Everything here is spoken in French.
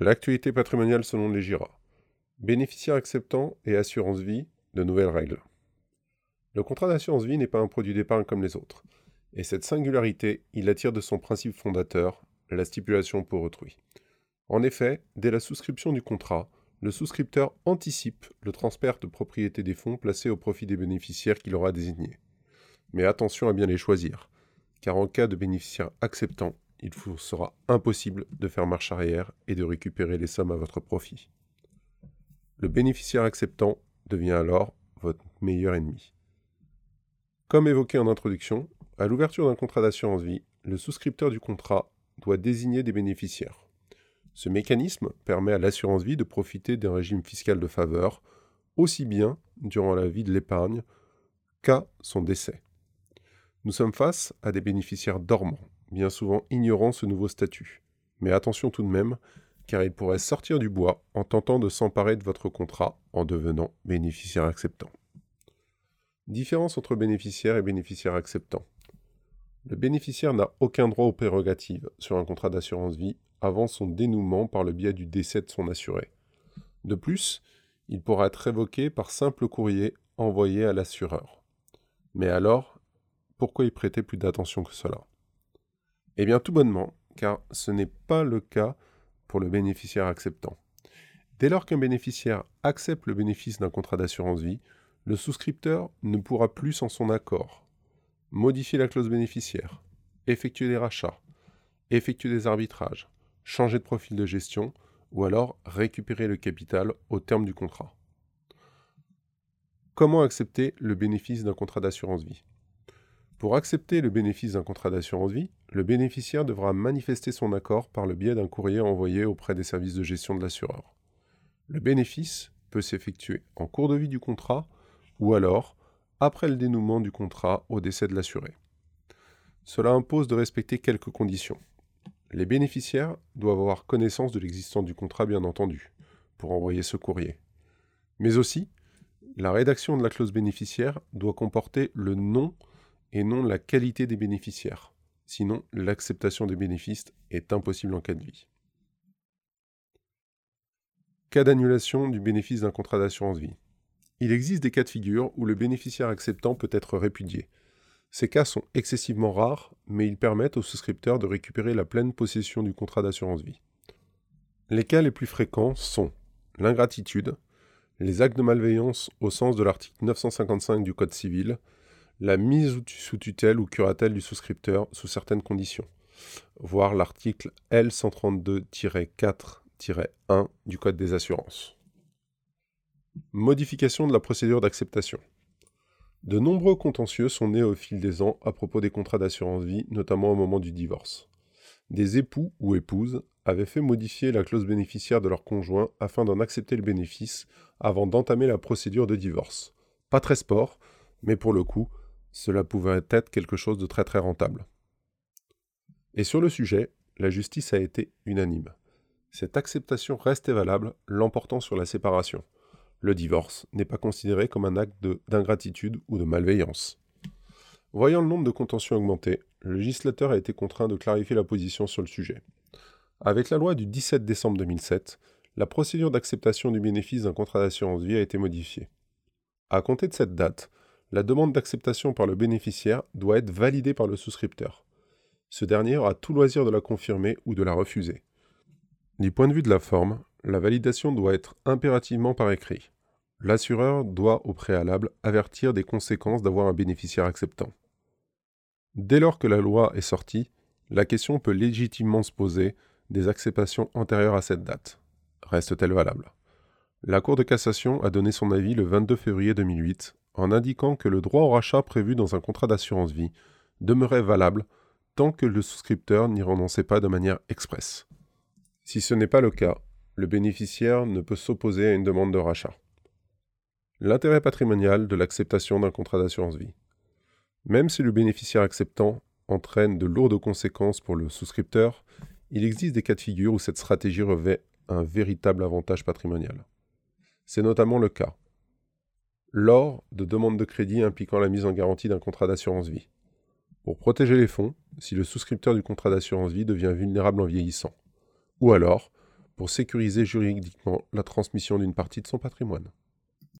L'actualité patrimoniale selon les GIRA. Bénéficiaires acceptants et assurance vie, de nouvelles règles. Le contrat d'assurance vie n'est pas un produit d'épargne comme les autres. Et cette singularité, il attire de son principe fondateur, la stipulation pour autrui. En effet, dès la souscription du contrat, le souscripteur anticipe le transfert de propriété des fonds placés au profit des bénéficiaires qu'il aura désignés. Mais attention à bien les choisir, car en cas de bénéficiaire acceptant, il vous sera impossible de faire marche arrière et de récupérer les sommes à votre profit. Le bénéficiaire acceptant devient alors votre meilleur ennemi. Comme évoqué en introduction, à l'ouverture d'un contrat d'assurance vie, le souscripteur du contrat doit désigner des bénéficiaires. Ce mécanisme permet à l'assurance vie de profiter d'un régime fiscal de faveur aussi bien durant la vie de l'épargne qu'à son décès. Nous sommes face à des bénéficiaires dormants bien souvent ignorant ce nouveau statut. Mais attention tout de même, car il pourrait sortir du bois en tentant de s'emparer de votre contrat en devenant bénéficiaire acceptant. Différence entre bénéficiaire et bénéficiaire acceptant. Le bénéficiaire n'a aucun droit aux prérogatives sur un contrat d'assurance vie avant son dénouement par le biais du décès de son assuré. De plus, il pourra être révoqué par simple courrier envoyé à l'assureur. Mais alors, pourquoi y prêter plus d'attention que cela? Eh bien tout bonnement, car ce n'est pas le cas pour le bénéficiaire acceptant. Dès lors qu'un bénéficiaire accepte le bénéfice d'un contrat d'assurance vie, le souscripteur ne pourra plus sans son accord modifier la clause bénéficiaire, effectuer des rachats, effectuer des arbitrages, changer de profil de gestion ou alors récupérer le capital au terme du contrat. Comment accepter le bénéfice d'un contrat d'assurance vie? Pour accepter le bénéfice d'un contrat d'assurance vie, le bénéficiaire devra manifester son accord par le biais d'un courrier envoyé auprès des services de gestion de l'assureur. Le bénéfice peut s'effectuer en cours de vie du contrat ou alors après le dénouement du contrat au décès de l'assuré. Cela impose de respecter quelques conditions. Les bénéficiaires doivent avoir connaissance de l'existence du contrat, bien entendu, pour envoyer ce courrier. Mais aussi, la rédaction de la clause bénéficiaire doit comporter le nom et non la qualité des bénéficiaires. Sinon, l'acceptation des bénéfices est impossible en cas de vie. Cas d'annulation du bénéfice d'un contrat d'assurance vie. Il existe des cas de figure où le bénéficiaire acceptant peut être répudié. Ces cas sont excessivement rares, mais ils permettent aux souscripteurs de récupérer la pleine possession du contrat d'assurance vie. Les cas les plus fréquents sont l'ingratitude, les actes de malveillance au sens de l'article 955 du Code civil, la mise sous tutelle ou curatelle du souscripteur sous certaines conditions, voir l'article L132-4-1 du Code des assurances. Modification de la procédure d'acceptation. De nombreux contentieux sont nés au fil des ans à propos des contrats d'assurance vie, notamment au moment du divorce. Des époux ou épouses avaient fait modifier la clause bénéficiaire de leur conjoint afin d'en accepter le bénéfice avant d'entamer la procédure de divorce. Pas très sport, mais pour le coup, cela pouvait être quelque chose de très très rentable. Et sur le sujet, la justice a été unanime. Cette acceptation restait valable, l'emportant sur la séparation. Le divorce n'est pas considéré comme un acte d'ingratitude ou de malveillance. Voyant le nombre de contentieux augmenter, le législateur a été contraint de clarifier la position sur le sujet. Avec la loi du 17 décembre 2007, la procédure d'acceptation du bénéfice d'un contrat d'assurance vie a été modifiée. À compter de cette date, la demande d'acceptation par le bénéficiaire doit être validée par le souscripteur. Ce dernier aura tout loisir de la confirmer ou de la refuser. Du point de vue de la forme, la validation doit être impérativement par écrit. L'assureur doit au préalable avertir des conséquences d'avoir un bénéficiaire acceptant. Dès lors que la loi est sortie, la question peut légitimement se poser des acceptations antérieures à cette date. Reste-t-elle valable? La Cour de cassation a donné son avis le 22 février 2008 en indiquant que le droit au rachat prévu dans un contrat d'assurance vie demeurait valable tant que le souscripteur n'y renonçait pas de manière expresse. Si ce n'est pas le cas, le bénéficiaire ne peut s'opposer à une demande de rachat. L'intérêt patrimonial de l'acceptation d'un contrat d'assurance vie. Même si le bénéficiaire acceptant entraîne de lourdes conséquences pour le souscripteur, il existe des cas de figure où cette stratégie revêt un véritable avantage patrimonial. C'est notamment le cas lors de demandes de crédit impliquant la mise en garantie d'un contrat d'assurance vie. Pour protéger les fonds, si le souscripteur du contrat d'assurance vie devient vulnérable en vieillissant. Ou alors, pour sécuriser juridiquement la transmission d'une partie de son patrimoine.